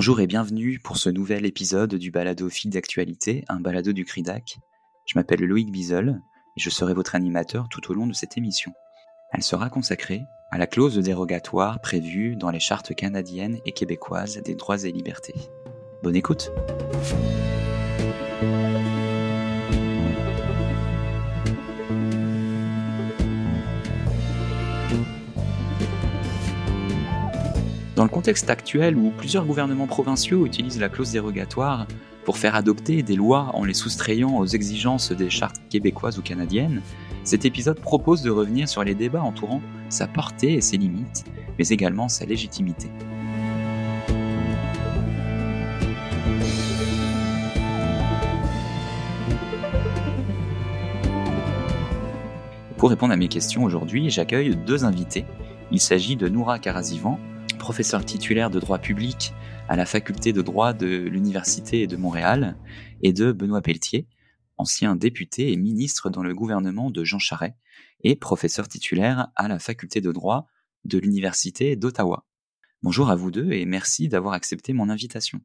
Bonjour et bienvenue pour ce nouvel épisode du balado fil d'actualité, un balado du CRIDAC. Je m'appelle Loïc Bizel et je serai votre animateur tout au long de cette émission. Elle sera consacrée à la clause dérogatoire prévue dans les chartes canadiennes et québécoises des droits et libertés. Bonne écoute! Dans le contexte actuel où plusieurs gouvernements provinciaux utilisent la clause dérogatoire pour faire adopter des lois en les soustrayant aux exigences des chartes québécoises ou canadiennes, cet épisode propose de revenir sur les débats entourant sa portée et ses limites, mais également sa légitimité. Pour répondre à mes questions aujourd'hui, j'accueille deux invités. Il s'agit de Noura Karazivan, professeur titulaire de droit public à la faculté de droit de l'Université de Montréal, et de Benoît Pelletier, ancien député et ministre dans le gouvernement de Jean Charest, et professeur titulaire à la faculté de droit de l'Université d'Ottawa. Bonjour à vous deux et merci d'avoir accepté mon invitation.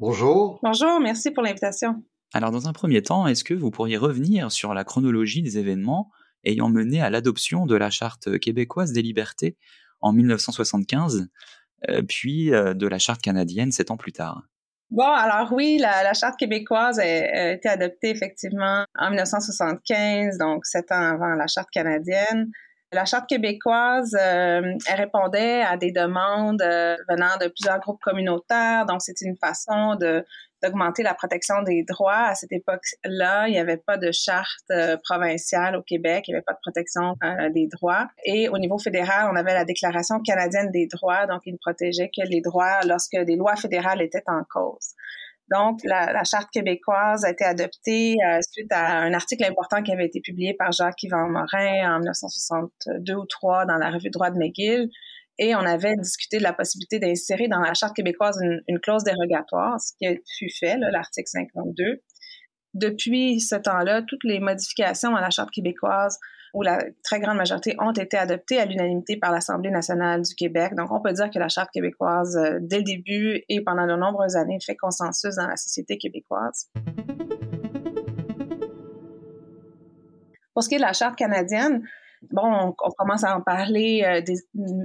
Bonjour. Bonjour, merci pour l'invitation. Alors dans un premier temps, est-ce que vous pourriez revenir sur la chronologie des événements ayant mené à l'adoption de la Charte québécoise des libertés en 1975 euh, puis euh, de la charte canadienne sept ans plus tard. Bon, alors oui, la, charte québécoise a, été adoptée effectivement en 1975, donc sept ans avant la charte canadienne. La charte québécoise, euh, elle répondait à des demandes venant de plusieurs groupes communautaires, donc c'était une façon de d'augmenter la protection des droits. À cette époque-là, il n'y avait pas de charte euh, provinciale au Québec, il n'y avait pas de protection euh, des droits. Et au niveau fédéral, on avait la Déclaration canadienne des droits, donc il ne protégeait que les droits lorsque des lois fédérales étaient en cause. Donc, la, charte québécoise a été adoptée euh, suite à un article important qui avait été publié par Jacques-Yvan Morin en 1962 ou 3 dans la revue Droit de McGill, et on avait discuté de la possibilité d'insérer dans la Charte québécoise une, clause dérogatoire, ce qui fut fait, l'article 52. Depuis ce temps-là, toutes les modifications à la Charte québécoise où la très grande majorité ont été adoptées à l'unanimité par l'Assemblée nationale du Québec. Donc, on peut dire que la Charte québécoise, euh, dès le début et pendant de nombreuses années, fait consensus dans la société québécoise. Pour ce qui est de la Charte canadienne, bon, on, commence à en parler euh,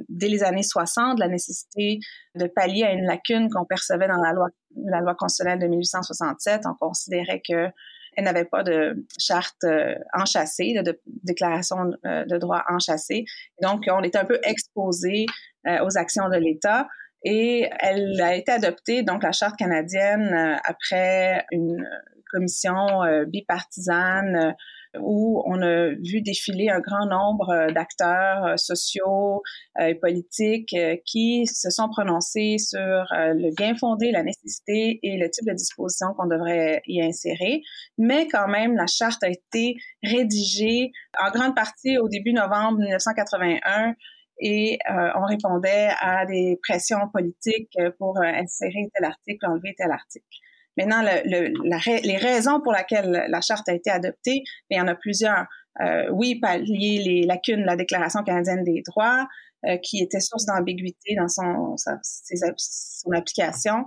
dès, les années 60, la nécessité de pallier à une lacune qu'on percevait dans la loi, la loi constitutionnelle de 1867. On considérait que elle n'avait pas de charte euh, enchâssée, de, déclaration euh, de droit enchâssée. Donc, on était un peu exposé aux actions de l'État. Et elle a été adoptée, donc la charte canadienne, après une commission bipartisane où on a vu défiler un grand nombre euh, d'acteurs euh, sociaux euh, et politiques qui se sont prononcés sur le bien fondé, la nécessité et le type de disposition qu'on devrait y insérer. Mais quand même, la charte a été rédigée en grande partie au début novembre 1981 et on répondait à des pressions politiques pour insérer tel article, enlever tel article. Maintenant, les raisons pour lesquelles la charte a été adoptée, il y en a plusieurs. Euh, oui, pallier les lacunes de la Déclaration canadienne des droits, euh, qui était source d'ambiguïté dans son, son application,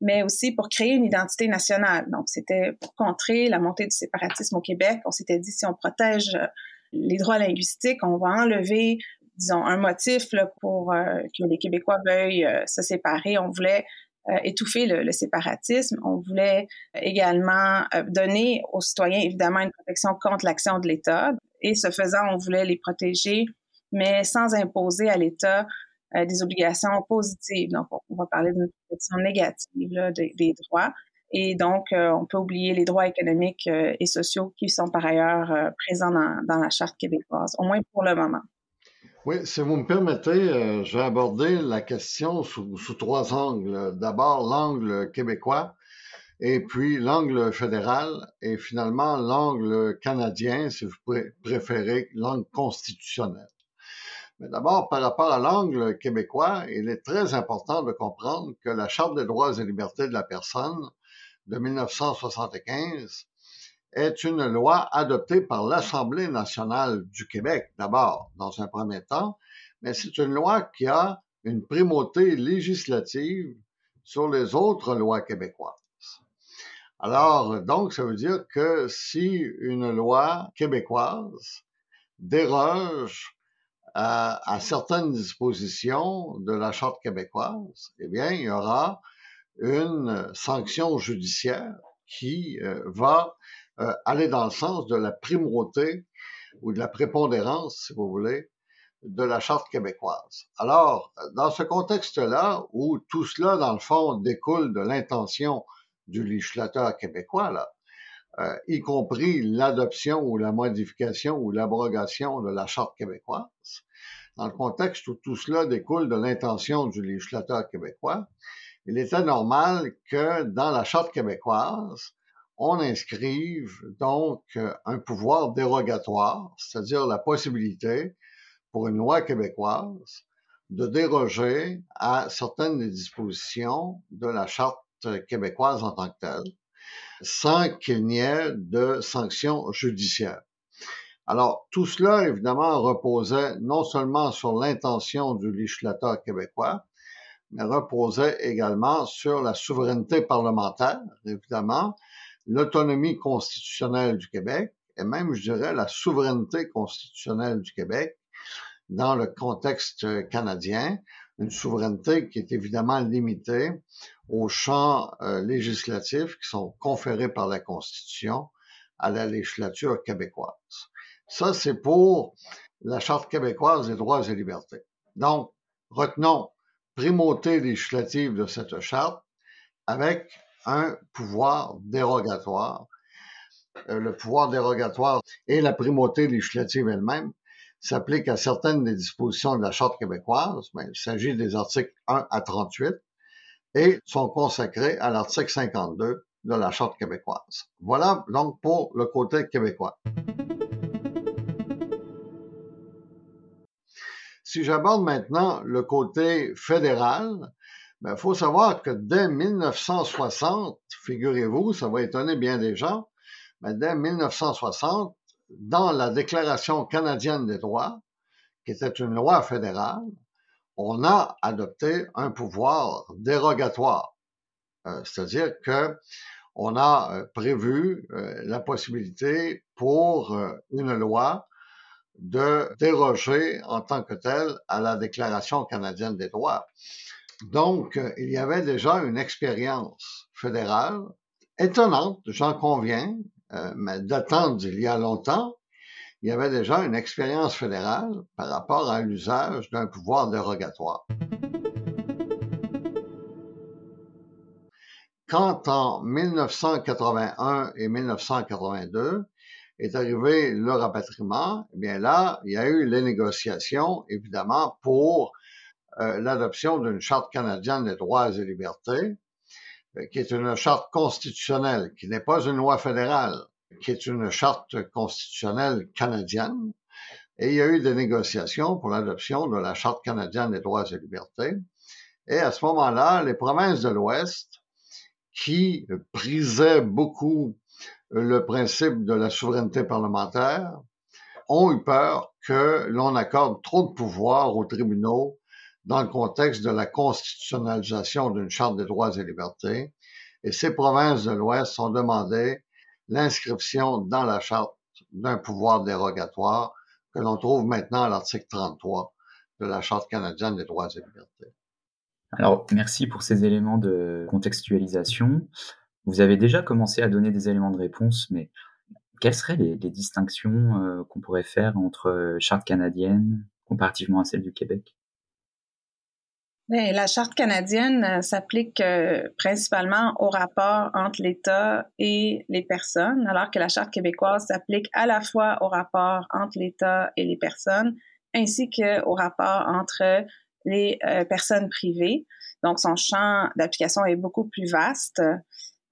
mais aussi pour créer une identité nationale. Donc, c'était pour contrer la montée du séparatisme au Québec. On s'était dit, si on protège euh, les droits linguistiques, on va enlever disons, un motif pour euh, que les Québécois veuillent se séparer. On voulait euh, étouffer le, séparatisme. On voulait également euh, donner aux citoyens, évidemment, une protection contre l'action de l'État. Et ce faisant, on voulait les protéger, mais sans imposer à l'État euh, des obligations positives. Donc, on va parler d'une protection négative des droits. Et donc, on peut oublier les droits économiques et sociaux qui sont par ailleurs présents dans la Charte québécoise, au moins pour le moment. Oui, si vous me permettez, euh, je vais aborder la question sous, trois angles. D'abord, l'angle québécois, et puis l'angle fédéral, et finalement l'angle canadien, si vous préférez, l'angle constitutionnel. Mais d'abord, par rapport à l'angle québécois, il est très important de comprendre que la Charte des droits et libertés de la personne de 1975 est une loi adoptée par l'Assemblée nationale du Québec, d'abord, dans un premier temps, mais c'est une loi qui a une primauté législative sur les autres lois québécoises. Alors, donc, ça veut dire que si une loi québécoise déroge à, certaines dispositions de la Charte québécoise, eh bien, il y aura une sanction judiciaire qui euh, va euh, aller dans le sens de la primauté ou de la prépondérance, si vous voulez, de la Charte québécoise. Alors, dans ce contexte-là, où tout cela, dans le fond, découle de l'intention du législateur québécois, là, euh, y compris l'adoption ou la modification ou l'abrogation de la Charte québécoise, dans le contexte où tout cela découle de l'intention du législateur québécois, il était normal que dans la Charte québécoise, on inscrive donc un pouvoir dérogatoire, c'est-à-dire la possibilité pour une loi québécoise de déroger à certaines des dispositions de la Charte québécoise en tant que telle, sans qu'il n'y ait de sanctions judiciaires. Alors, tout cela, évidemment, reposait non seulement sur l'intention du législateur québécois, mais reposait également sur la souveraineté parlementaire, évidemment, l'autonomie constitutionnelle du Québec, et même, je dirais, la souveraineté constitutionnelle du Québec dans le contexte canadien, une souveraineté qui est évidemment limitée aux champs euh, législatifs qui sont conférés par la Constitution à la législature québécoise. Ça, c'est pour la Charte québécoise des droits et libertés. Donc, retenons primauté législative de cette charte avec un pouvoir dérogatoire. Euh, le pouvoir dérogatoire et la primauté législative elle-même s'appliquent à certaines des dispositions de la Charte québécoise, il s'agit des articles 1 à 38 et sont consacrés à l'article 52 de la Charte québécoise. Voilà donc pour le côté québécois. Si j'aborde maintenant le côté fédéral, il ben, faut savoir que dès 1960, figurez-vous, ça va étonner bien des gens, mais dès 1960, dans la Déclaration canadienne des droits, qui était une loi fédérale, on a adopté un pouvoir dérogatoire. Euh, c'est-à-dire que on a euh, prévu euh, la possibilité pour une loi de déroger en tant que telle à la Déclaration canadienne des droits. Donc, il y avait déjà une expérience fédérale étonnante, j'en conviens, mais datant d'il y a longtemps, il y avait déjà une expérience fédérale par rapport à l'usage d'un pouvoir dérogatoire. Quand en 1981 et 1982 est arrivé le rapatriement, eh bien là, il y a eu les négociations, évidemment, pour euh, l'adoption d'une charte canadienne des droits et libertés, euh, qui est une charte constitutionnelle, qui n'est pas une loi fédérale qui est une charte constitutionnelle canadienne. Et il y a eu des négociations pour l'adoption de la Charte canadienne des droits et libertés. Et à ce moment-là, les provinces de l'Ouest, qui brisaient beaucoup le principe de la souveraineté parlementaire, ont eu peur que l'on accorde trop de pouvoir aux tribunaux dans le contexte de la constitutionnalisation d'une charte des droits et libertés. Et ces provinces de l'Ouest ont demandé l'inscription dans la charte d'un pouvoir dérogatoire que l'on trouve maintenant à l'article 33 de la Charte canadienne des droits et libertés. Alors, merci pour ces éléments de contextualisation. Vous avez déjà commencé à donner des éléments de réponse, mais quelles seraient les, distinctions euh, qu'on pourrait faire entre charte canadienne comparativement à celle du Québec? La charte canadienne euh, s'applique euh, principalement au rapport entre l'État et les personnes, alors que la charte québécoise s'applique à la fois au rapport entre l'État et les personnes, ainsi qu'au rapport entre les euh, personnes privées. Donc, son champ d'application est beaucoup plus vaste.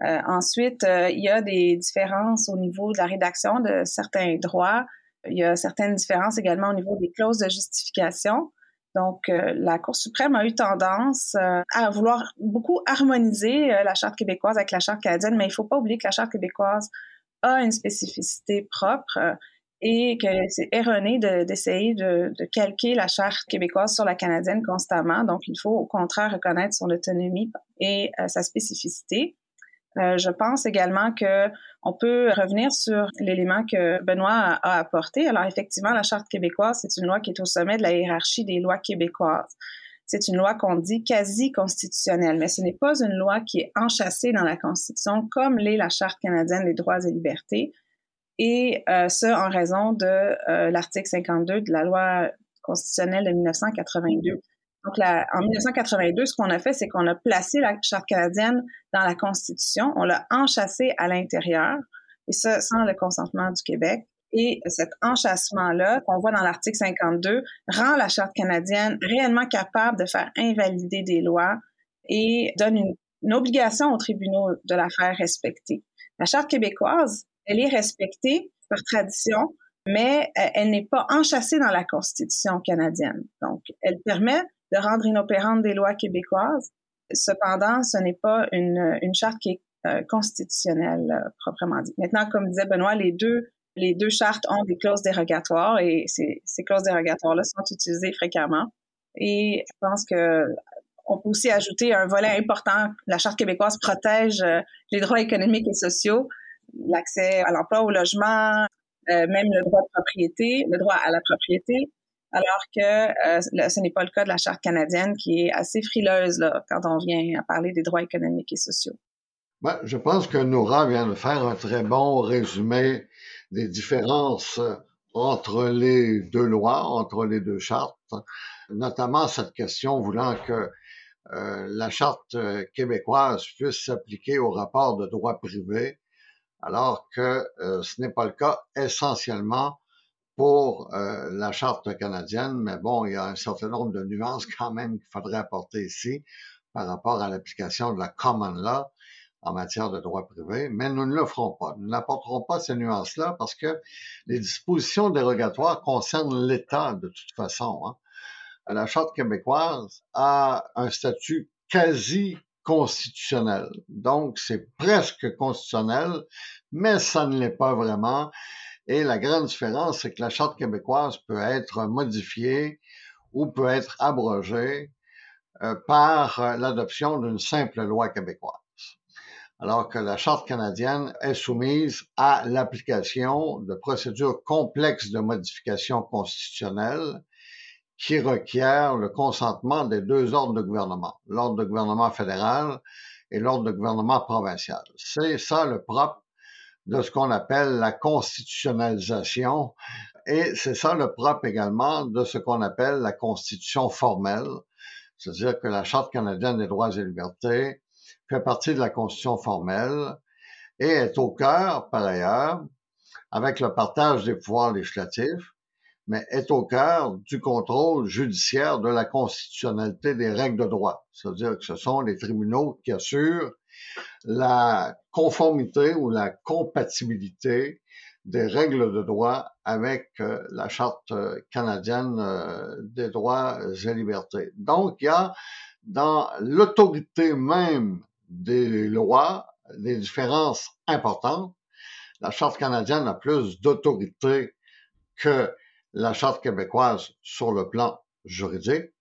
ensuite, il y a des différences au niveau de la rédaction de certains droits. Il y a certaines différences également au niveau des clauses de justification. Donc, euh, la Cour suprême a eu tendance euh, à vouloir beaucoup harmoniser euh, la Charte québécoise avec la Charte canadienne, mais il ne faut pas oublier que la Charte québécoise a une spécificité propre et que c'est erroné d'essayer de, de, calquer la charte québécoise sur la canadienne constamment. Donc, il faut au contraire reconnaître son autonomie et sa spécificité. Euh, je pense également que on peut revenir sur l'élément que Benoît a, apporté. Alors, effectivement, la charte québécoise, c'est une loi qui est au sommet de la hiérarchie des lois québécoises. C'est une loi qu'on dit quasi constitutionnelle, mais ce n'est pas une loi qui est enchâssée dans la Constitution comme l'est la Charte canadienne des droits et libertés et euh, ce en raison de euh, l'article 52 de la loi constitutionnelle de 1982. Donc, en 1982, ce qu'on a fait, c'est qu'on a placé la Charte canadienne dans la Constitution, on l'a enchâssée à l'intérieur, et ça sans le consentement du Québec. Et cet enchâssement-là, qu'on voit dans l'article 52, rend la Charte canadienne réellement capable de faire invalider des lois et donne une, une obligation aux tribunaux de la faire respecter. La Charte québécoise, elle est respectée par tradition, mais euh, elle n'est pas enchâssée dans la Constitution canadienne. Donc, elle permet de rendre inopérantes des lois québécoises. Cependant, ce n'est pas une, une charte qui est euh, constitutionnelle euh, proprement dit. Maintenant, comme disait Benoît, les deux les deux chartes ont des clauses dérogatoires et ces, ces clauses dérogatoires-là sont utilisées fréquemment. Et je pense que on peut aussi ajouter un volet important. La charte québécoise protège les droits économiques et sociaux l'accès à l'emploi, au logement, euh, même le droit de propriété, le droit à la propriété, alors que euh, ce n'est pas le cas de la Charte canadienne qui est assez frileuse là, quand on vient à parler des droits économiques et sociaux. Ben, je pense que Nora vient de faire un très bon résumé des différences entre les deux lois, entre les deux chartes, notamment cette question voulant que euh, la charte québécoise puisse s'appliquer au rapport de droit privé alors que euh, ce n'est pas le cas essentiellement pour euh, la charte canadienne, mais bon, il y a un certain nombre de nuances quand même qu'il faudrait apporter ici par rapport à l'application de la common law en matière de droit privé, mais nous ne le ferons pas. Nous n'apporterons pas ces nuances-là parce que les dispositions dérogatoires concernent l'État de toute façon. Hein. La Charte québécoise a un statut quasi constitutionnel. Donc, c'est presque constitutionnel, mais ça ne l'est pas vraiment. Et la grande différence, c'est que la Charte québécoise peut être modifiée ou peut être abrogée euh, par euh, l'adoption d'une simple loi québécoise. Alors que la Charte canadienne est soumise à l'application de procédures complexes de modification constitutionnelle qui requiert le consentement des deux ordres de gouvernement, l'ordre de gouvernement fédéral et l'ordre de gouvernement provincial. C'est ça le propre de ce qu'on appelle la constitutionnalisation et c'est ça le propre également de ce qu'on appelle la constitution formelle, c'est-à-dire que la Charte canadienne des droits et libertés fait partie de la constitution formelle et est au cœur, par ailleurs, avec le partage des pouvoirs législatifs, mais est au cœur du contrôle judiciaire de la constitutionnalité des règles de droit. C'est-à-dire que ce sont les tribunaux qui assurent la conformité ou la compatibilité des règles de droit avec euh, la Charte euh, canadienne euh, des droits et libertés. Donc, il y a dans l'autorité même des lois des différences importantes. La Charte canadienne a plus d'autorité que la Charte québécoise sur le plan juridique.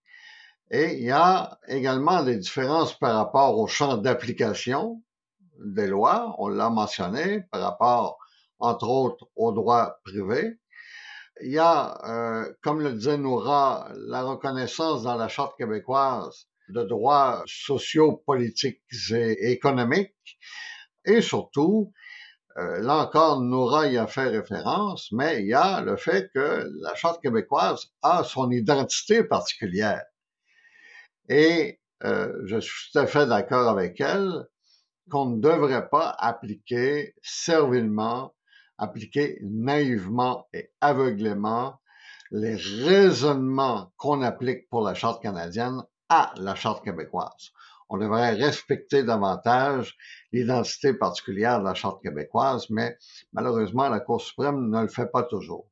Et il y a également des différences par rapport au champ d'application des lois, on l'a mentionné, par rapport, entre autres, au droit privé. Il y a, euh, comme le disait Noura, la reconnaissance dans la Charte québécoise de droits sociaux, politiques et économiques. Et surtout, euh, là encore, Noura y a fait référence, mais il y a le fait que la Charte québécoise a son identité particulière. Et euh, je suis tout à fait d'accord avec elle qu'on ne devrait pas appliquer servilement, appliquer naïvement et aveuglément les raisonnements qu'on applique pour la Charte canadienne à la Charte québécoise on devrait respecter davantage l'identité particulière de la Charte québécoise, mais malheureusement, la Cour suprême ne le fait pas toujours.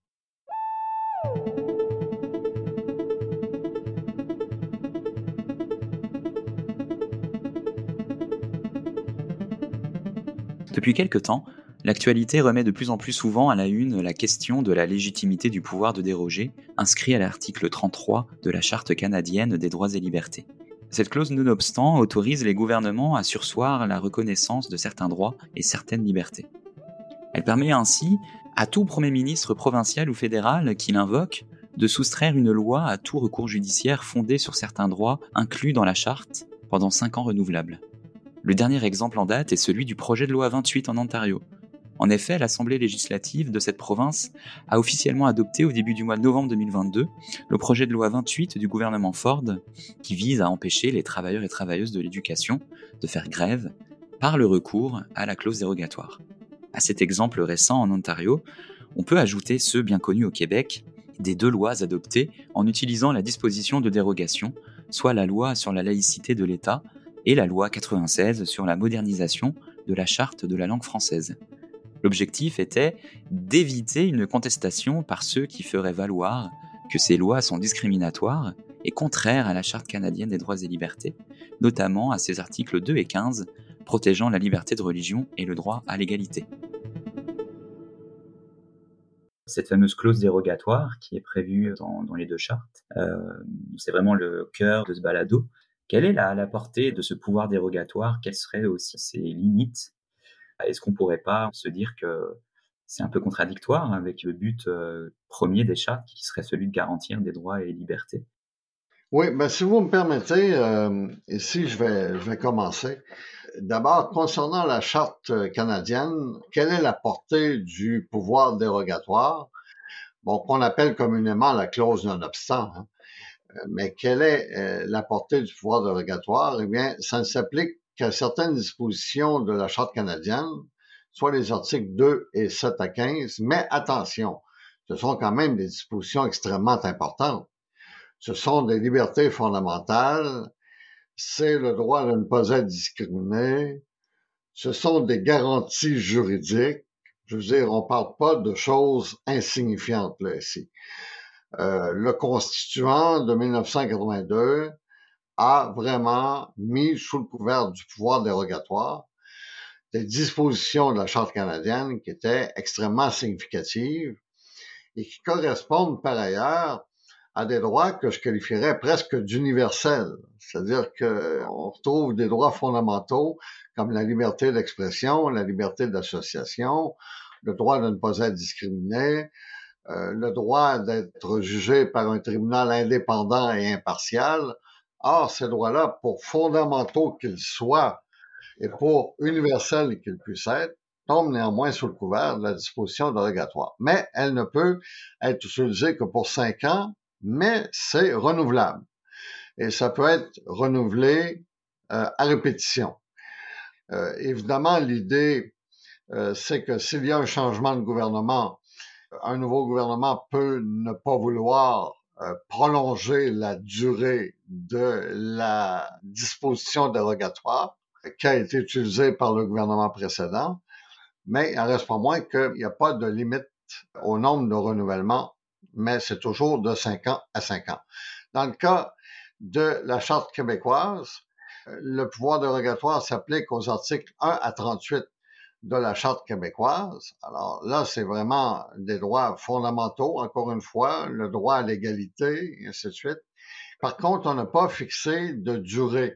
Depuis quelque temps, L'actualité remet de plus en plus souvent à la une la question de la légitimité du pouvoir de déroger, inscrit à l'article 33 de la Charte canadienne des droits et libertés. Cette clause, nonobstant, autorise les gouvernements à sursoir la reconnaissance de certains droits et certaines libertés. Elle permet ainsi à tout Premier ministre provincial ou fédéral qui l'invoque de soustraire une loi à tout recours judiciaire fondé sur certains droits inclus dans la charte pendant cinq ans renouvelables. Le dernier exemple en date est celui du projet de loi 28 en Ontario, en effet, l'Assemblée législative de cette province a officiellement adopté au début du mois de novembre 2022 le projet de loi 28 du gouvernement Ford qui vise à empêcher les travailleurs et travailleuses de l'éducation de faire grève par le recours à la clause dérogatoire. À cet exemple récent en Ontario, on peut ajouter ceux bien connus au Québec des deux lois adoptées en utilisant la disposition de dérogation, soit la loi sur la laïcité de l'État et la loi 96 sur la modernisation de la charte de la langue française. L'objectif était d'éviter une contestation par ceux qui feraient valoir que ces lois sont discriminatoires et contraires à la Charte canadienne des droits et libertés, notamment à ses articles 2 et 15 protégeant la liberté de religion et le droit à l'égalité. Cette fameuse clause dérogatoire qui est prévue dans, les deux chartes, euh, c'est vraiment le cœur de ce balado. Quelle est la, portée de ce pouvoir dérogatoire? Quelles seraient aussi ses limites? Est-ce qu'on pourrait pas se dire que c'est un peu contradictoire avec le but euh, premier des chartes qui serait celui de garantir des droits et libertés? Oui, ben, si vous me permettez, euh, ici je vais, je vais commencer. D'abord, concernant la charte canadienne, quelle est la portée du pouvoir dérogatoire? Bon, qu'on appelle communément la clause non-obstant. Hein. Mais quelle est euh, la portée du pouvoir dérogatoire? Eh bien, ça ne s'applique qu'à certaines dispositions de la Charte canadienne, soit les articles 2 et 7 à 15, mais attention, ce sont quand même des dispositions extrêmement importantes. Ce sont des libertés fondamentales, c'est le droit de ne pas être discriminé, ce sont des garanties juridiques. Je veux dire, on parle pas de choses insignifiantes là ici. Euh, le constituant de 1982 a vraiment mis sous le couvert du pouvoir dérogatoire des dispositions de la Charte canadienne qui étaient extrêmement significatives et qui correspondent par ailleurs à des droits que je qualifierais presque d'universels. C'est-à-dire qu'on retrouve des droits fondamentaux comme la liberté d'expression, la liberté d'association, le droit de ne pas être discriminé, euh, le droit d'être jugé par un tribunal indépendant et impartial, Or, ces droits-là, pour fondamentaux qu'ils soient et pour universels qu'ils puissent être, tombent néanmoins sous le couvert de la disposition dérogatoire. Mais elle ne peut être utilisée que pour cinq ans, mais c'est renouvelable. Et ça peut être renouvelé euh, à répétition. Euh, évidemment, l'idée, euh, c'est que s'il y a un changement de gouvernement, un nouveau gouvernement peut ne pas vouloir euh, prolonger la durée de la disposition dérogatoire qui a été utilisée par le gouvernement précédent, mais il reste pas moins qu'il n'y a pas de limite au nombre de renouvellements, mais c'est toujours de 5 ans à 5 ans. Dans le cas de la Charte québécoise, le pouvoir dérogatoire s'applique aux articles 1 à 38 de la Charte québécoise. Alors là, c'est vraiment des droits fondamentaux, encore une fois, le droit à l'égalité, et ainsi de suite. Par contre, on n'a pas fixé de durée.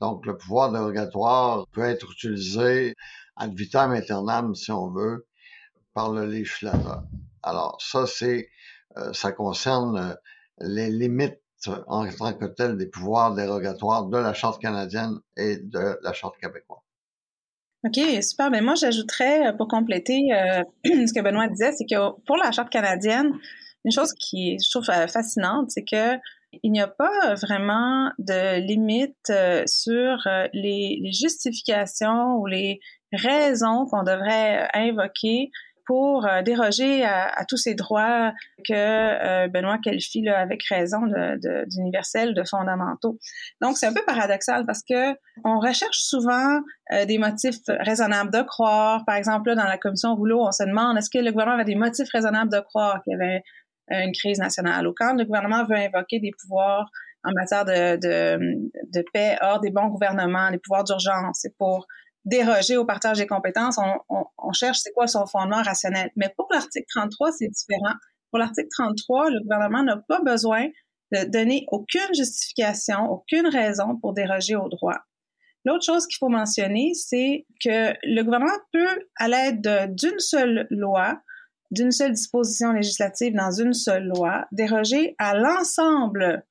Donc, le pouvoir dérogatoire peut être utilisé ad vitam aeternam, si on veut, par le législateur. Alors, ça, c'est, euh, ça concerne euh, les limites en tant que telles des pouvoirs dérogatoires de la Charte canadienne et de la Charte québécoise. OK, super. Ben moi, j'ajouterais, euh, pour compléter euh, ce que Benoît disait, c'est que pour la Charte canadienne, une chose qui je trouve euh, fascinante, c'est que il n'y a pas vraiment de limite sur les, les justifications ou les raisons qu'on devrait invoquer pour euh, déroger à, tous ces droits que euh, Benoît qualifie avec raison d'universels, de, fondamentaux. Donc, c'est un peu paradoxal parce que on recherche souvent euh, des motifs raisonnables de croire. Par exemple, là, dans la commission Rouleau, on se demande est-ce que le gouvernement avait des motifs raisonnables de croire qu'il y avait une crise nationale ou quand le gouvernement veut invoquer des pouvoirs en matière de, de, de paix hors des bons gouvernements, des pouvoirs d'urgence, c'est pour déroger au partage des compétences, on, cherche c'est quoi son fondement rationnel. Mais pour l'article 33, c'est différent. Pour l'article 33, le gouvernement n'a pas besoin de donner aucune justification, aucune raison pour déroger au droit. L'autre chose qu'il faut mentionner, c'est que le gouvernement peut, à l'aide d'une seule loi, d'une seule disposition législative dans une seule loi, déroger à l'ensemble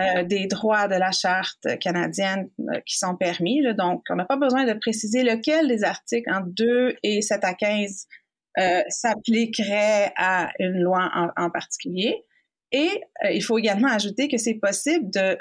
euh, des droits de la charte canadienne euh, qui sont permis. Donc, on n'a pas besoin de préciser lequel des articles entre 2 et 7 à 15 euh, s'appliquerait à une loi en, particulier. Et il faut également ajouter que c'est possible de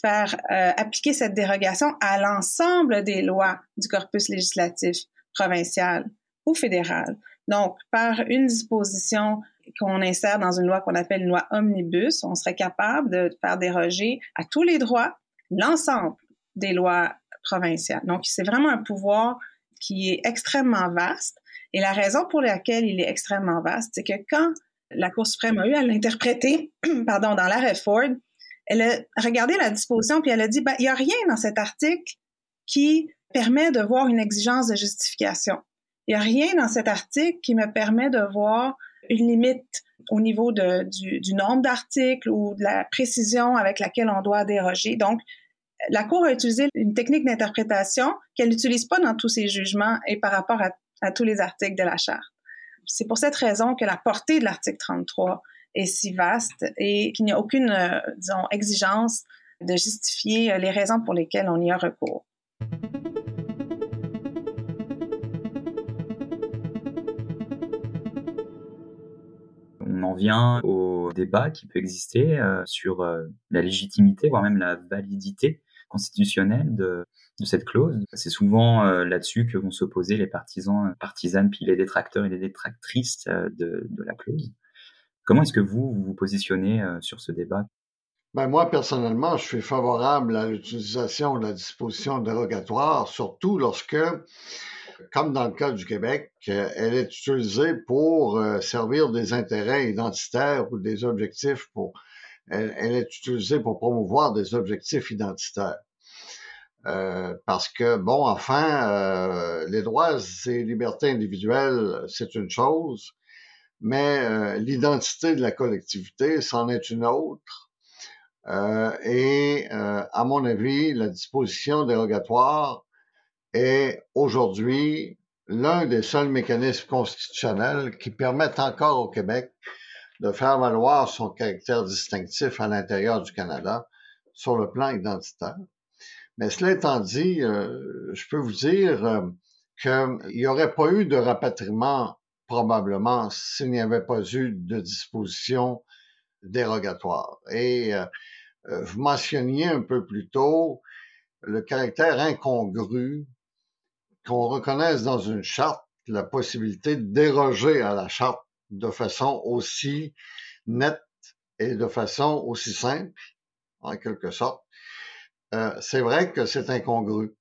faire appliquer cette dérogation à l'ensemble des lois du corpus législatif provincial ou fédéral. Donc, par une disposition qu'on insère dans une loi qu'on appelle une loi omnibus, on serait capable de faire déroger à tous les droits l'ensemble des lois provinciales. Donc, c'est vraiment un pouvoir qui est extrêmement vaste. Et la raison pour laquelle il est extrêmement vaste, c'est que quand la Cour suprême a eu à l'interpréter, pardon, dans l'arrêt Ford, elle a regardé la disposition puis elle a dit, ben, il n'y a rien dans cet article qui permet de voir une exigence de justification. Il n'y a rien dans cet article qui me permet de voir une limite au niveau du, nombre d'articles ou de la précision avec laquelle on doit déroger. Donc, la Cour a utilisé une technique d'interprétation qu'elle n'utilise pas dans tous ses jugements et par rapport à, à tous les articles de la Charte. C'est pour cette raison que la portée de l'article 33 est si vaste et qu'il n'y a aucune, euh, disons, exigence de justifier euh, les raisons pour lesquelles on y a recours. On vient au débat qui peut exister euh, sur euh, la légitimité, voire même la validité constitutionnelle de, cette clause. C'est souvent euh, là-dessus que vont s'opposer les partisans, partisanes, puis les détracteurs et les détractrices de, la clause. Comment est-ce que vous vous, positionnez sur ce débat? Ben moi, personnellement, je suis favorable à l'utilisation de la disposition dérogatoire, surtout lorsque comme dans le cas du Québec, elle est utilisée pour euh, servir des intérêts identitaires ou des objectifs pour. Elle, est utilisée pour promouvoir des objectifs identitaires. Euh, parce que, bon, enfin, euh, les droits et libertés individuelles, c'est une chose, mais l'identité de la collectivité, c'en est une autre. et, à mon avis, la disposition dérogatoire est aujourd'hui l'un des seuls mécanismes constitutionnels qui permettent encore au Québec de faire valoir son caractère distinctif à l'intérieur du Canada sur le plan identitaire. Mais cela étant dit, euh, je peux vous dire euh, qu'il n'y aurait pas eu de rapatriement probablement s'il n'y avait pas eu de disposition dérogatoire. Et euh, vous mentionniez un peu plus tôt le caractère incongru qu'on reconnaisse dans une charte la possibilité de déroger à la charte de façon aussi nette et de façon aussi simple, en quelque sorte, euh, c'est vrai que c'est incongru.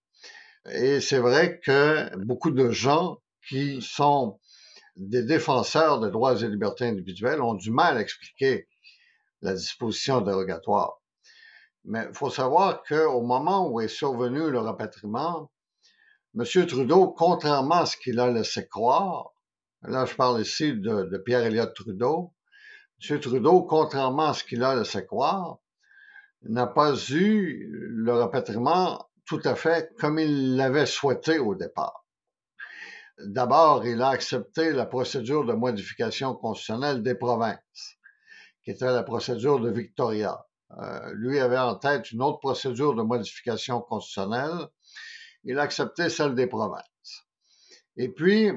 Et c'est vrai que beaucoup de gens qui sont des défenseurs des droits et libertés individuelles ont du mal à expliquer la disposition dérogatoire. Mais il faut savoir qu'au moment où est survenu le rapatriement, M. Trudeau, contrairement à ce qu'il a laissé croire, là je parle ici de, Pierre Elliott Trudeau, M. Trudeau, contrairement à ce qu'il a laissé croire, n'a pas eu le rapatriement tout à fait comme il l'avait souhaité au départ. D'abord, il a accepté la procédure de modification constitutionnelle des provinces, qui était la procédure de Victoria. Euh, lui avait en tête une autre procédure de modification constitutionnelle il a accepté celle des provinces. Et puis,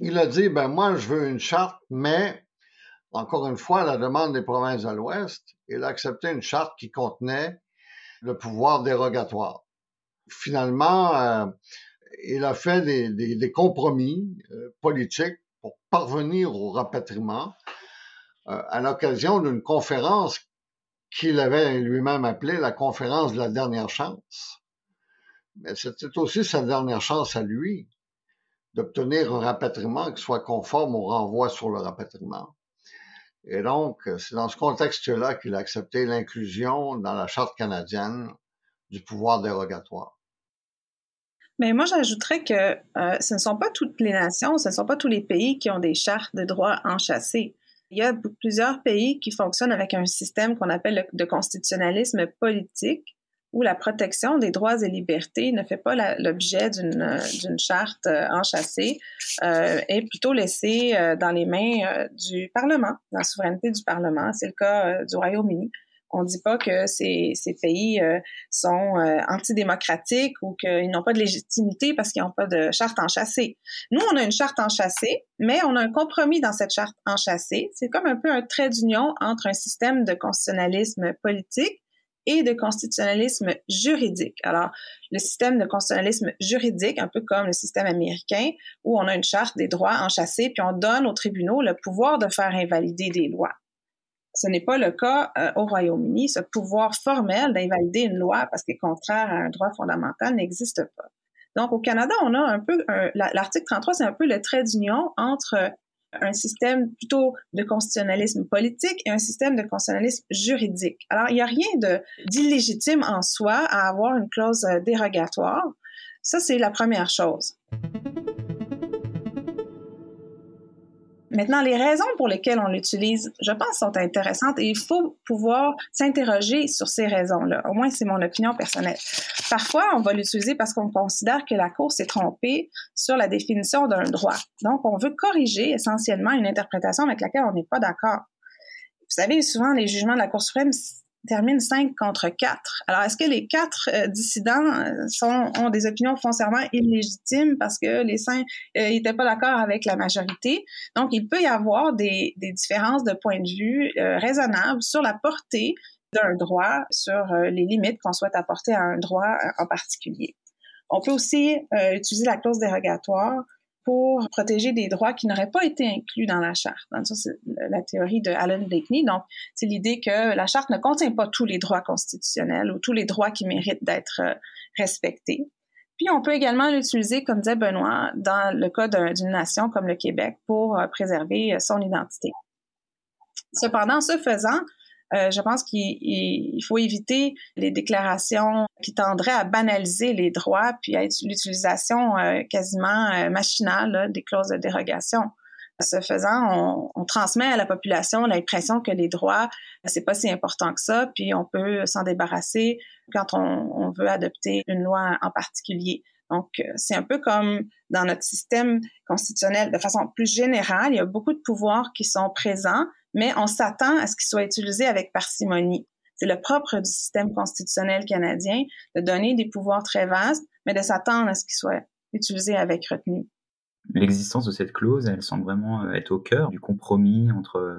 il a dit, ben moi, je veux une charte, mais, encore une fois, à la demande des provinces de l'Ouest, il a accepté une charte qui contenait le pouvoir dérogatoire. Finalement, euh, il a fait des, compromis euh, politiques pour parvenir au rapatriement euh, à l'occasion d'une conférence qu'il avait lui-même appelée la conférence de la dernière chance mais c'était aussi sa dernière chance à lui d'obtenir un rapatriement qui soit conforme au renvoi sur le rapatriement. Et donc, c'est dans ce contexte-là qu'il a accepté l'inclusion dans la Charte canadienne du pouvoir dérogatoire. Mais moi, j'ajouterais que euh, ce ne sont pas toutes les nations, ce ne sont pas tous les pays qui ont des chartes de droits enchâssés. Il y a plusieurs pays qui fonctionnent avec un système qu'on appelle de constitutionnalisme politique, où la protection des droits et libertés ne fait pas l'objet d'une charte euh, enchâssée, euh, est plutôt laissée euh, dans les mains du Parlement, dans la souveraineté du Parlement. C'est le cas du Royaume-Uni. On ne dit pas que ces, ces pays euh, sont euh, antidémocratiques ou qu'ils n'ont pas de légitimité parce qu'ils n'ont pas de charte enchâssée. Nous, on a une charte enchâssée, mais on a un compromis dans cette charte enchâssée. C'est comme un peu un trait d'union entre un système de constitutionnalisme politique et de constitutionnalisme juridique. Alors, le système de constitutionnalisme juridique, un peu comme le système américain, où on a une charte des droits enchâssés, puis on donne aux tribunaux le pouvoir de faire invalider des lois. Ce n'est pas le cas euh, au Royaume-Uni. Ce pouvoir formel d'invalider une loi parce qu'elle est contraire à un droit fondamental n'existe pas. Donc, au Canada, on a un peu, l'article 33, c'est un peu le trait d'union entre un système plutôt de constitutionnalisme politique et un système de constitutionnalisme juridique. Alors, il n'y a rien d'illégitime en soi à avoir une clause euh, dérogatoire. Ça, c'est la première chose. Maintenant, les raisons pour lesquelles on l'utilise, je pense, sont intéressantes et il faut pouvoir s'interroger sur ces raisons-là. Au moins, c'est mon opinion personnelle. Parfois, on va l'utiliser parce qu'on considère que la Cour s'est trompée sur la définition d'un droit. Donc, on veut corriger essentiellement une interprétation avec laquelle on n'est pas d'accord. Vous savez, souvent, les jugements de la Cour suprême termine 5 contre 4. Alors, est-ce que les quatre euh, dissidents euh, sont, ont des opinions foncièrement illégitimes parce que les cinq n'étaient euh, pas d'accord avec la majorité? Donc, il peut y avoir des, des différences de point de vue raisonnables sur la portée d'un droit, sur les limites qu'on souhaite apporter à un droit en particulier. On peut aussi utiliser la clause dérogatoire pour protéger des droits qui n'auraient pas été inclus dans la charte. c'est la théorie de Alan Blakeney. Donc, c'est l'idée que la charte ne contient pas tous les droits constitutionnels ou tous les droits qui méritent d'être euh, respectés. Puis, on peut également l'utiliser, comme disait Benoît, dans le cas d'une nation comme le Québec pour euh, préserver euh, son identité. Cependant, ce faisant, euh, je pense qu'il faut éviter les déclarations qui tendraient à banaliser les droits puis à l'utilisation euh, quasiment euh, machinale des clauses de dérogation. Ce faisant, on, transmet à la population l'impression que les droits, c'est pas si important que ça, puis on peut s'en débarrasser quand on, veut adopter une loi en particulier. Donc, c'est un peu comme dans notre système constitutionnel. De façon plus générale, il y a beaucoup de pouvoirs qui sont présents, mais on s'attend à ce qu'il soit utilisé avec parcimonie. C'est le propre du système constitutionnel canadien de donner des pouvoirs très vastes, mais de s'attendre à ce qu'il soit utilisé avec retenue. L'existence de cette clause, elle semble vraiment euh, être au cœur du compromis entre euh,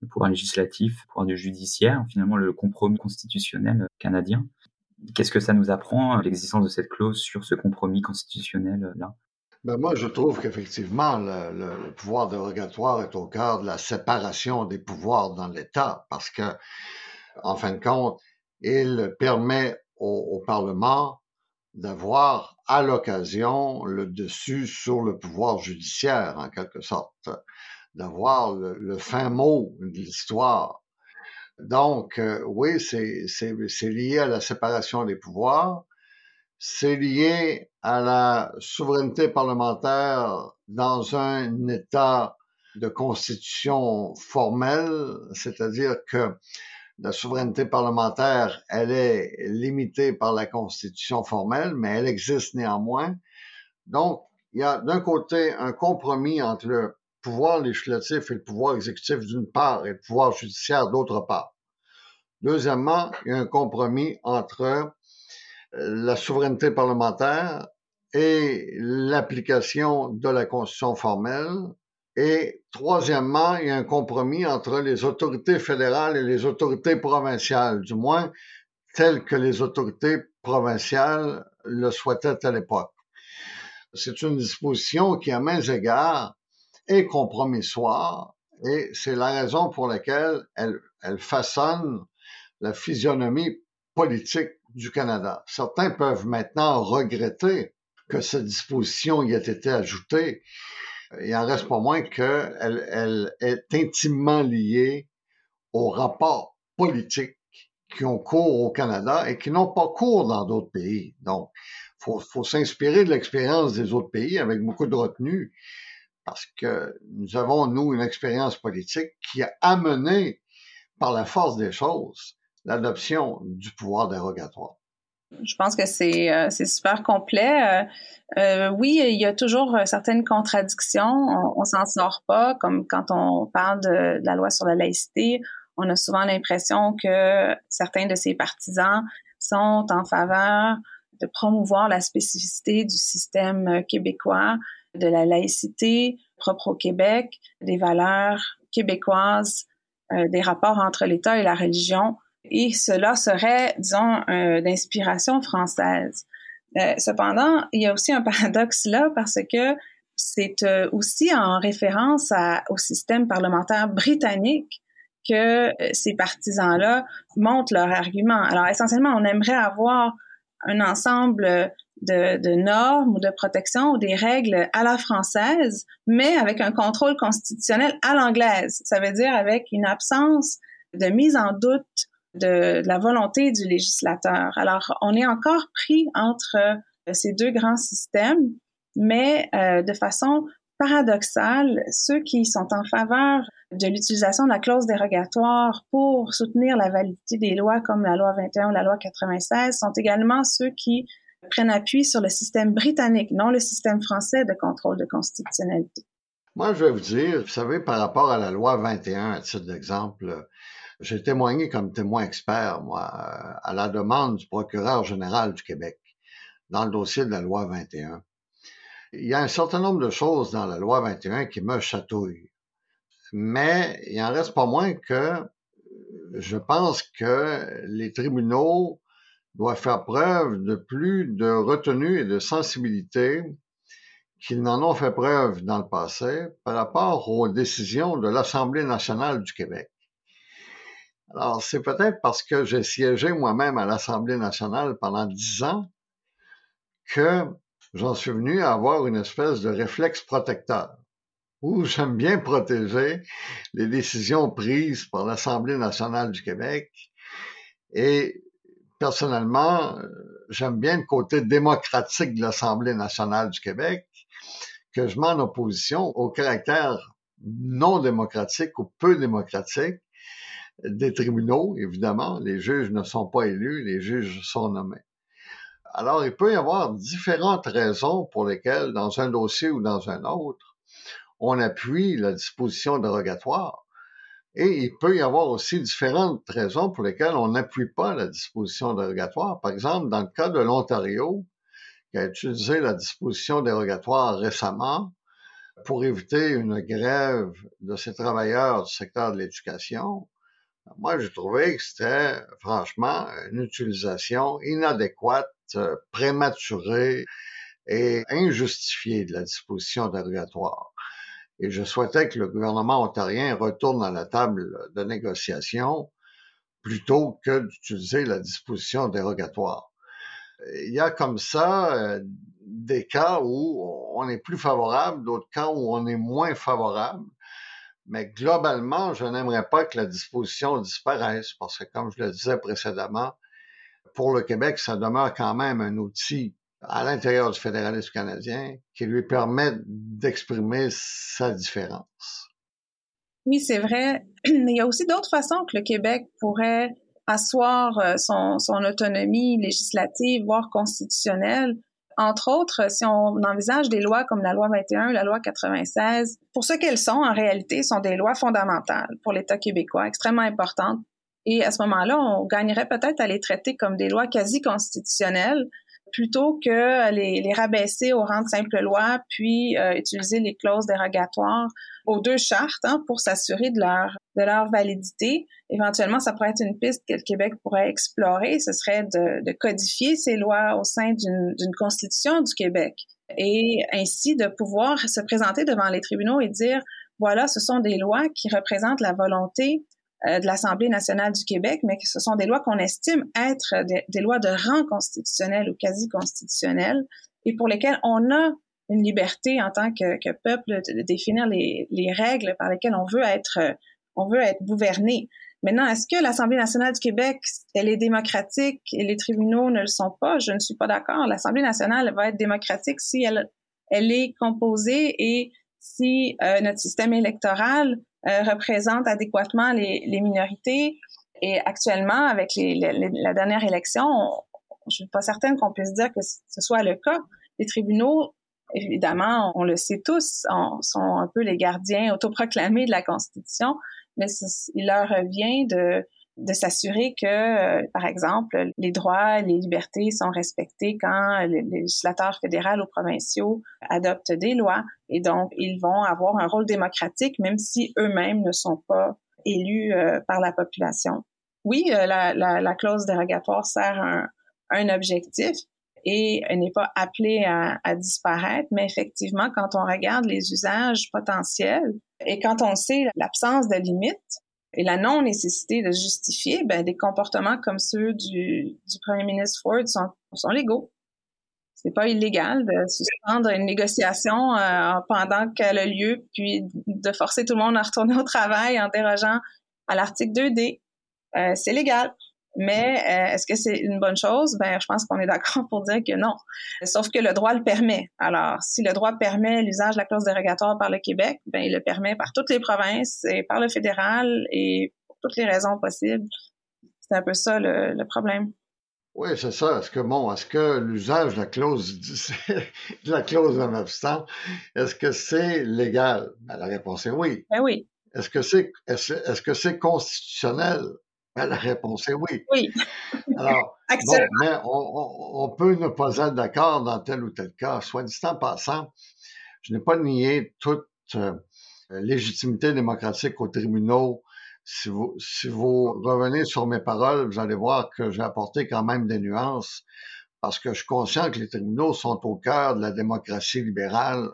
le pouvoir législatif, le pouvoir judiciaire, finalement le compromis constitutionnel canadien. Qu'est-ce que ça nous apprend, l'existence de cette clause sur ce compromis constitutionnel-là ben moi, je trouve qu'effectivement, le, pouvoir dérogatoire est au cœur de la séparation des pouvoirs dans l'État, parce que, en fin de compte, il permet au, Parlement d'avoir à l'occasion le dessus sur le pouvoir judiciaire, en quelque sorte, d'avoir le, fin mot de l'histoire. Donc, euh, oui, c'est lié à la séparation des pouvoirs, c'est lié à la souveraineté parlementaire dans un État de constitution formelle, c'est-à-dire que la souveraineté parlementaire, elle est limitée par la constitution formelle, mais elle existe néanmoins. Donc, il y a d'un côté un compromis entre le pouvoir législatif et le pouvoir exécutif d'une part et le pouvoir judiciaire d'autre part. Deuxièmement, il y a un compromis entre la souveraineté parlementaire et l'application de la Constitution formelle. Et troisièmement, il y a un compromis entre les autorités fédérales et les autorités provinciales, du moins telles que les autorités provinciales le souhaitaient à l'époque. C'est une disposition qui, à mains égards, est compromissoire et c'est la raison pour laquelle elle, elle façonne la physionomie politique du Canada. Certains peuvent maintenant regretter que cette disposition y ait été ajoutée. Il en reste pas moins qu'elle elle est intimement liée aux rapports politiques qui ont cours au Canada et qui n'ont pas cours dans d'autres pays. Donc, faut, faut s'inspirer de l'expérience des autres pays avec beaucoup de retenue parce que nous avons, nous, une expérience politique qui a amené par la force des choses l'adoption du pouvoir dérogatoire. Je pense que c'est euh, super complet. Euh, euh, oui, il y a toujours certaines contradictions. On, on s'en sort pas, comme quand on parle de, la loi sur la laïcité. On a souvent l'impression que certains de ses partisans sont en faveur de promouvoir la spécificité du système québécois, de la laïcité propre au Québec, des valeurs québécoises, des rapports entre l'État et la religion et cela serait, disons, d'inspiration française. Euh, cependant, il y a aussi un paradoxe là parce que c'est euh, aussi en référence au système parlementaire britannique que euh, ces partisans-là montent leur argument. Alors, essentiellement, on aimerait avoir un ensemble de, de, normes ou de protection ou des règles à la française, mais avec un contrôle constitutionnel à l'anglaise. Ça veut dire avec une absence de mise en doute de, la volonté du législateur. Alors, on est encore pris entre euh, ces deux grands systèmes, mais euh, de façon paradoxale, ceux qui sont en faveur de l'utilisation de la clause dérogatoire pour soutenir la validité des lois comme la loi 21 ou la loi 96 sont également ceux qui prennent appui sur le système britannique, non le système français de contrôle de constitutionnalité. Moi, je vais vous dire, vous savez, par rapport à la loi 21, à titre d'exemple, j'ai témoigné comme témoin expert, moi, euh, à la demande du procureur général du Québec dans le dossier de la loi 21. Il y a un certain nombre de choses dans la loi 21 qui me chatouillent. Mais il en reste pas moins que je pense que les tribunaux doivent faire preuve de plus de retenue et de sensibilité qu'ils n'en ont fait preuve dans le passé par rapport aux décisions de l'Assemblée nationale du Québec. Alors, c'est peut-être parce que j'ai siégé moi-même à l'Assemblée nationale pendant dix ans que j'en suis venu à avoir une espèce de réflexe protecteur où j'aime bien protéger les décisions prises par l'Assemblée nationale du Québec. Et personnellement, j'aime bien le côté démocratique de l'Assemblée nationale du Québec, que je mets en opposition au caractère non démocratique ou peu démocratique des tribunaux, évidemment. Les juges ne sont pas élus, les juges sont nommés. Alors, il peut y avoir différentes raisons pour lesquelles, dans un dossier ou dans un autre, on appuie la disposition dérogatoire. Et il peut y avoir aussi différentes raisons pour lesquelles on n'appuie pas la disposition dérogatoire. Par exemple, dans le cas de l'Ontario, qui a utilisé la disposition dérogatoire récemment pour éviter une grève de ses travailleurs du secteur de l'éducation, moi, j'ai trouvé que c'était franchement une utilisation inadéquate, euh, prématurée et injustifiée de la disposition dérogatoire. Et je souhaitais que le gouvernement ontarien retourne à la table de négociation plutôt que d'utiliser la disposition dérogatoire. Il y a comme ça euh, des cas où on est plus favorable, d'autres cas où on est moins favorable. Mais globalement, je n'aimerais pas que la disposition disparaisse parce que, comme je le disais précédemment, pour le Québec, ça demeure quand même un outil à l'intérieur du fédéralisme canadien qui lui permet d'exprimer sa différence. Oui, c'est vrai. Il y a aussi d'autres façons que le Québec pourrait asseoir euh, son autonomie législative, voire constitutionnelle, entre autres, si on envisage des lois comme la loi 21, la loi 96, pour ce qu'elles sont, en réalité, sont des lois fondamentales pour l'État québécois, extrêmement importantes. Et à ce moment-là, on gagnerait peut-être à les traiter comme des lois quasi constitutionnelles plutôt que les, rabaisser au rang de simple loi, puis euh, utiliser les clauses dérogatoires aux deux chartes hein, pour s'assurer de leur, de leur validité. Éventuellement, ça pourrait être une piste que le Québec pourrait explorer. Ce serait de, de codifier ces lois au sein d'une constitution du Québec et ainsi de pouvoir se présenter devant les tribunaux et dire, voilà, ce sont des lois qui représentent la volonté de l'Assemblée nationale du Québec, mais que ce sont des lois qu'on estime être des, lois de rang constitutionnel ou quasi constitutionnel et pour lesquelles on a une liberté en tant que, peuple de, définir les, les, règles par lesquelles on veut être on veut être gouverné. Maintenant, est-ce que l'Assemblée nationale du Québec, elle est démocratique et les tribunaux ne le sont pas? Je ne suis pas d'accord. L'Assemblée nationale va être démocratique si elle, elle est composée et si euh, notre système électoral euh, représente adéquatement les, les, minorités. Et actuellement, avec les, la dernière élection, je suis pas certaine qu'on puisse dire que ce soit le cas. Les tribunaux, évidemment, on le sait tous, sont un peu les gardiens autoproclamés de la Constitution, mais il leur revient de, de s'assurer que, euh, par exemple, les droits, les libertés sont respectés quand les législateurs fédéraux ou provinciaux adoptent des lois. Et donc, ils vont avoir un rôle démocratique, même si eux-mêmes ne sont pas élus euh, par la population. Oui, euh, la, la, la, clause dérogatoire sert un, un objectif et n'est pas appelée à disparaître, mais effectivement, quand on regarde les usages potentiels, et quand on sait l'absence de limites et la non-nécessité de justifier, ben, des comportements comme ceux du, du premier ministre Ford sont, sont légaux. C'est pas illégal de suspendre une négociation euh, pendant qu'elle a lieu, puis de forcer tout le monde à retourner au travail en dérogeant à l'article 2D. Euh, c'est légal. Mais euh, est-ce que c'est une bonne chose? Ben, je pense qu'on est d'accord pour dire que non. Sauf que le droit le permet. Alors, si le droit permet l'usage de la clause dérogatoire par le Québec, ben, il le permet par toutes les provinces et par le fédéral et pour toutes les raisons possibles. C'est un peu ça le, le problème. Oui, c'est ça. Est-ce que bon, est-ce que l'usage de la clause de la clause d'un absent, est-ce que c'est légal? Ben, la réponse est oui. Ben oui. Est-ce que c'est est-ce que c'est constitutionnel? Ben, la réponse est oui. Oui. Alors, bon, mais on, on, peut ne pas être d'accord dans tel ou tel cas. Soit dit en passant, je n'ai pas nié toute euh, légitimité démocratique aux tribunaux. Si vous, si vous revenez sur mes paroles, vous allez voir que j'ai apporté quand même des nuances parce que je suis conscient que les tribunaux sont au cœur de la démocratie libérale,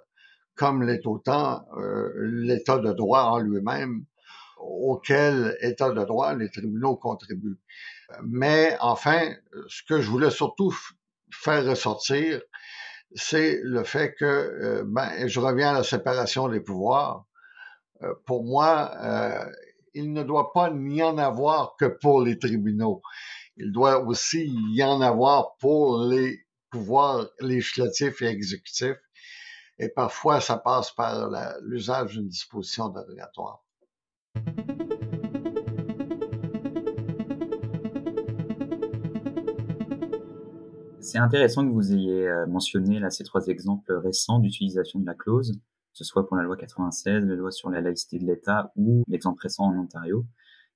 comme l'est autant euh, l'État de droit en lui-même auquel État de droit les tribunaux contribuent. Mais enfin, ce que je voulais surtout faire ressortir, c'est le fait que, euh, ben, je reviens à la séparation des pouvoirs. Euh, pour moi, euh, il ne doit pas n'y en avoir que pour les tribunaux. Il doit aussi y en avoir pour les pouvoirs législatifs et exécutifs. Et parfois, ça passe par l'usage d'une disposition dérogatoire. C'est intéressant que vous ayez euh, mentionné là ces trois exemples récents d'utilisation de la clause, que ce soit pour la loi 96, la loi sur la laïcité de l'État ou l'exemple récent en Ontario.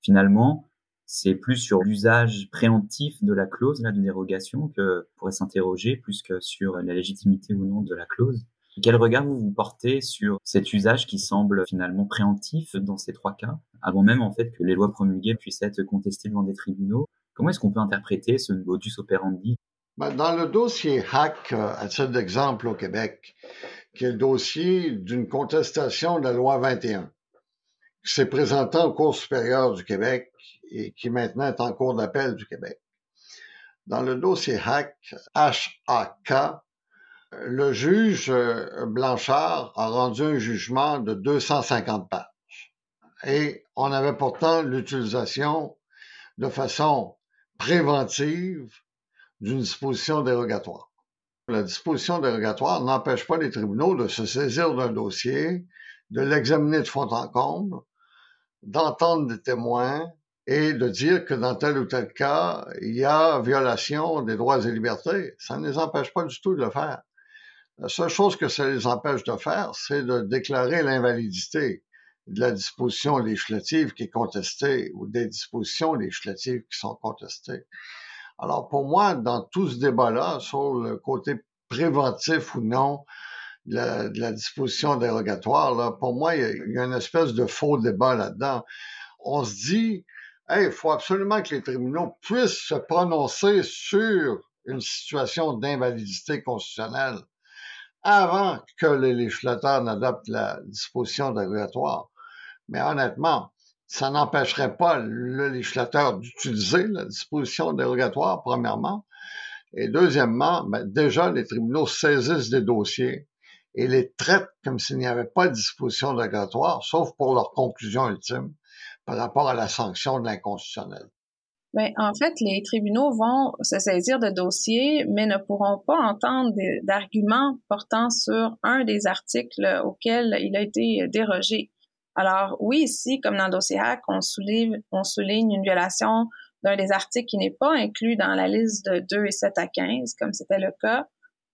Finalement, c'est plus sur l'usage préemptif de la clause là de dérogation que pourrait s'interroger plus que sur la légitimité ou non de la clause. Quel regard vous vous portez sur cet usage qui semble finalement préemptif dans ces trois cas, avant même en fait que les lois promulguées puissent être contestées devant des tribunaux? Comment est-ce qu'on peut interpréter ce modus operandi? Dans le dossier Hack, euh, à titre d'exemple au Québec, qui est le dossier d'une contestation de la loi 21, qui s'est présenté en Cour supérieure du Québec et qui maintenant est en cours d'appel du Québec. Dans le dossier Hack, H-A-K, le juge euh, Blanchard a rendu un jugement de 250 pages. Et on avait pourtant l'utilisation de façon préventive d'une disposition dérogatoire. La disposition dérogatoire n'empêche pas les tribunaux de se saisir d'un dossier, de l'examiner de fond en comble, d'entendre des témoins et de dire que dans tel ou tel cas, il y a violation des droits et libertés. Ça ne les empêche pas du tout de le faire. La seule chose que ça les empêche de faire, c'est de déclarer l'invalidité de la disposition législative qui est contestée ou des dispositions législatives qui sont contestées. Alors pour moi, dans tout ce débat-là, sur le côté préventif ou non de la, disposition dérogatoire, là, pour moi, il y, a, une espèce de faux débat là-dedans. On se dit, il faut absolument que les tribunaux puissent se prononcer sur une situation d'invalidité constitutionnelle avant que les législateurs n'adoptent la disposition dérogatoire. Mais honnêtement, ça n'empêcherait pas le législateur d'utiliser la disposition dérogatoire, premièrement. Et deuxièmement, ben, déjà, les tribunaux saisissent des dossiers et les traitent comme s'il n'y avait pas de disposition dérogatoire, sauf pour leur conclusion ultime. par rapport à la sanction de l'inconstitutionnel? Ben, en fait, les tribunaux vont se saisir de dossiers, mais ne pourront pas entendre d'arguments portant sur un des articles auxquels il a été dérogé. Alors oui, ici, comme dans le dossier HAC, on souligne, on souligne une violation d'un des articles qui n'est pas inclus dans la liste de 2 et 7 à 15, comme c'était le cas,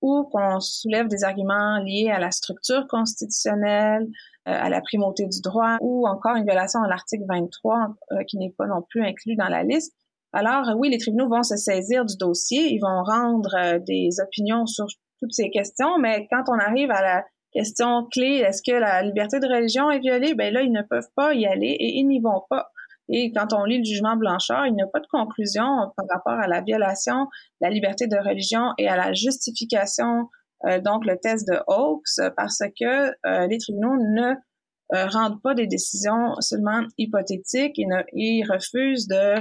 ou qu'on soulève des arguments liés à la structure constitutionnelle, euh, à la primauté du droit, ou encore une violation à l'article 23 euh, qui n'est pas non plus inclus dans la liste. Alors oui, les tribunaux vont se saisir du dossier, ils vont rendre euh, des opinions sur toutes ces questions, mais quand on arrive à la question clé, est-ce que la liberté de religion est violée? Ben là, ils ne peuvent pas y aller et ils n'y vont pas. Et quand on lit le jugement Blanchard, il n'y a pas de conclusion par rapport à la violation de la liberté de religion et à la justification, euh, donc le test de Hawkes, parce que euh, les tribunaux ne euh, rendent pas des décisions seulement hypothétiques et ne, ils refusent de,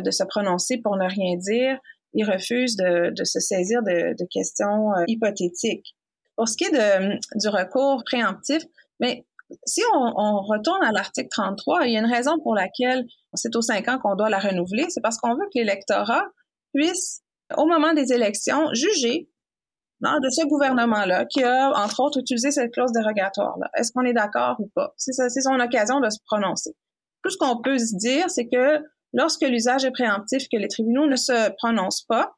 de se prononcer pour ne rien dire. Ils refusent de, se saisir de questions hypothétiques. Pour ce qui est de, du recours préemptif, mais si on, retourne à l'article 33, il y a une raison pour laquelle c'est aux cinq ans qu'on doit la renouveler, c'est parce qu'on veut que l'électorat puisse, au moment des élections, juger de ce gouvernement-là qui a, entre autres, utilisé cette clause dérogatoire-là. Est-ce qu'on est d'accord ou pas? C'est son occasion de se prononcer. Tout ce qu'on peut se dire, c'est que lorsque l'usage est préemptif, que les tribunaux ne se prononcent pas,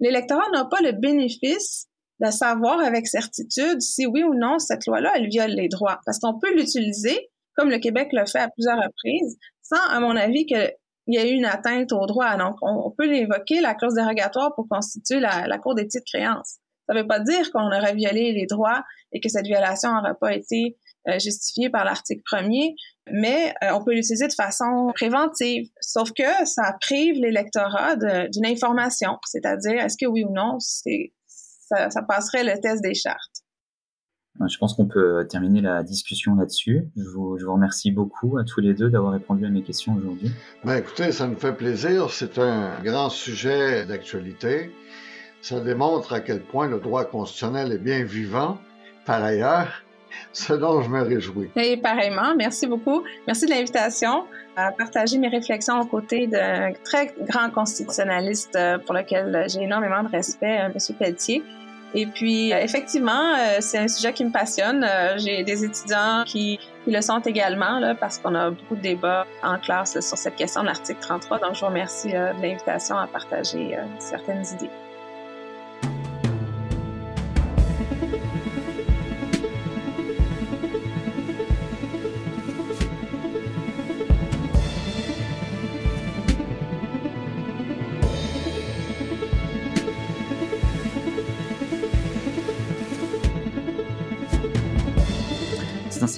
l'électorat n'a pas le bénéfice de savoir avec certitude si oui ou non cette loi-là, elle viole les droits. Parce qu'on peut l'utiliser, comme le Québec l'a fait à plusieurs reprises, sans, à mon avis, qu'il y ait eu une atteinte aux droits. Donc, on, peut l'évoquer, la clause dérogatoire, pour constituer la, la Cour des titres créances. Ça ne veut pas dire qu'on aurait violé les droits et que cette violation n'aurait pas été euh, justifiée par l'article premier, mais euh, on peut l'utiliser de façon préventive. Sauf que ça prive l'électorat d'une information, c'est-à-dire est-ce que oui ou non c'est ça, passerait le test des chartes. Je pense qu'on peut terminer la discussion là-dessus. Je vous, je vous, remercie beaucoup à tous les deux d'avoir répondu à mes questions aujourd'hui. Ben écoutez, ça nous fait plaisir. C'est un grand sujet d'actualité. Ça démontre à quel point le droit constitutionnel est bien vivant. Par ailleurs, ce dont je me réjouis. Et pareillement, merci beaucoup. Merci de l'invitation à partager mes réflexions aux côtés d'un très grand constitutionnaliste euh, pour lequel j'ai énormément de respect, euh, M. Pelletier. Et puis, euh, effectivement, c'est un sujet qui me passionne. J'ai des étudiants qui, le sont également, parce qu'on a beaucoup de débats en classe sur cette question de l'article 33. Donc, je vous remercie de l'invitation à partager certaines idées.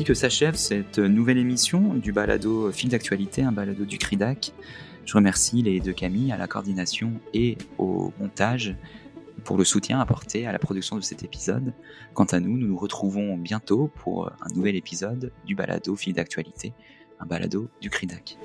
Que s'achève cette nouvelle émission du balado Fil d'actualité, un balado du CRIDAC. Je remercie les deux Camille à la coordination et au montage pour le soutien apporté à la production de cet épisode. Quant à nous, nous nous retrouvons bientôt pour un nouvel épisode du balado Fil d'actualité, un balado du CRIDAC.